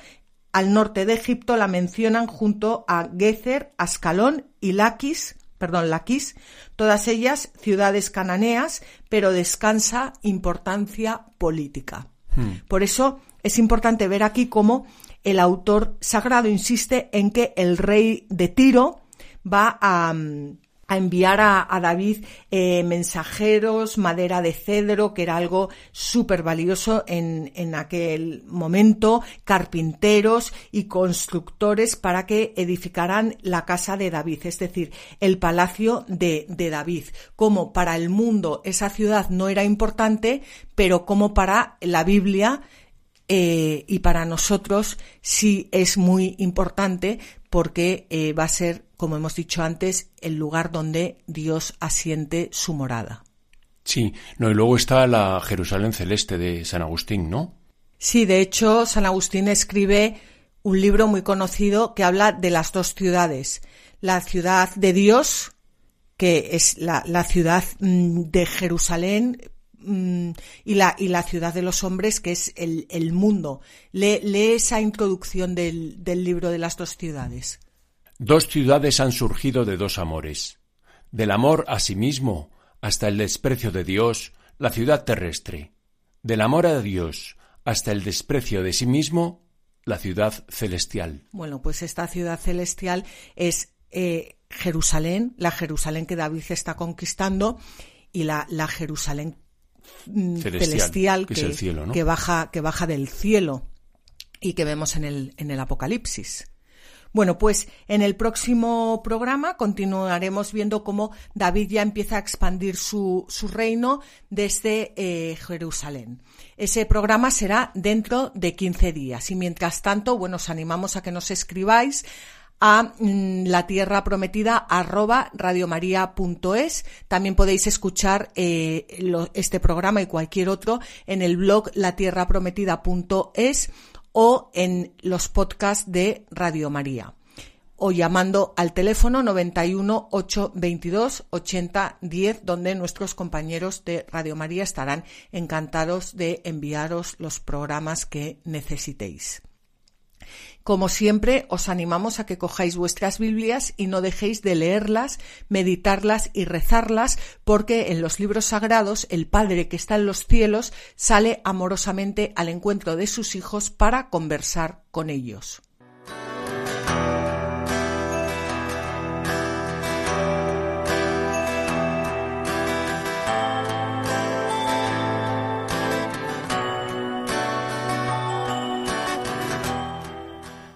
al norte de Egipto, la mencionan junto a Gezer, Ascalón y Laquis, perdón, Laquis, todas ellas ciudades cananeas, pero descansa importancia política. Hmm. Por eso es importante ver aquí cómo el autor sagrado insiste en que el rey de Tiro va a, mm, enviar a, David eh, mensajeros, madera de cedro, que era algo súper valioso en, en, aquel momento, carpinteros y constructores para que edificaran la casa de David, es decir, el palacio de, de David. Como para el mundo esa ciudad no era importante, pero como para la Biblia eh, y para nosotros sí es muy importante porque eh, va a ser, como hemos dicho antes, el lugar donde Dios asiente su morada. Sí, no, y luego está la Jerusalén celeste de San Agustín, ¿no? Sí, de hecho, San Agustín escribe un libro muy conocido que habla de las dos ciudades. La ciudad de Dios, que es la, la ciudad mm, de Jerusalén, y, la, y la ciudad de los hombres, que es el, el mundo. Lee, esa introducción del, del libro de las dos ciudades. Dos ciudades han surgido de dos amores. Del amor a sí mismo hasta el desprecio de Dios, la ciudad terrestre. Del amor a Dios hasta el desprecio de sí mismo, la ciudad celestial. Bueno, pues esta ciudad celestial es eh, Jerusalén, la Jerusalén que David está conquistando y la, la Jerusalén Mm, celestial, que, baja, que baja del cielo y que vemos en el, en el Apocalipsis. Bueno, pues en el próximo programa continuaremos viendo cómo David ya empieza a expandir su, su reino desde eh, Jerusalén. Ese programa será dentro de 15 días y mientras tanto, bueno, os animamos a que nos escribáis a mm, la tierra prometida arroba radiomaria.es. También podéis escuchar eh, este programa y cualquier otro en el blog latierraprometida.es o en los podcasts de Radio María o llamando al teléfono 91 822 80 10 donde nuestros compañeros de Radio María estarán encantados de enviaros los programas que necesitéis. Como siempre, os animamos a que cojáis vuestras Biblias y no dejéis de leerlas, meditarlas y rezarlas, porque en los libros sagrados el Padre que está en los cielos sale amorosamente al encuentro de sus hijos para conversar con ellos.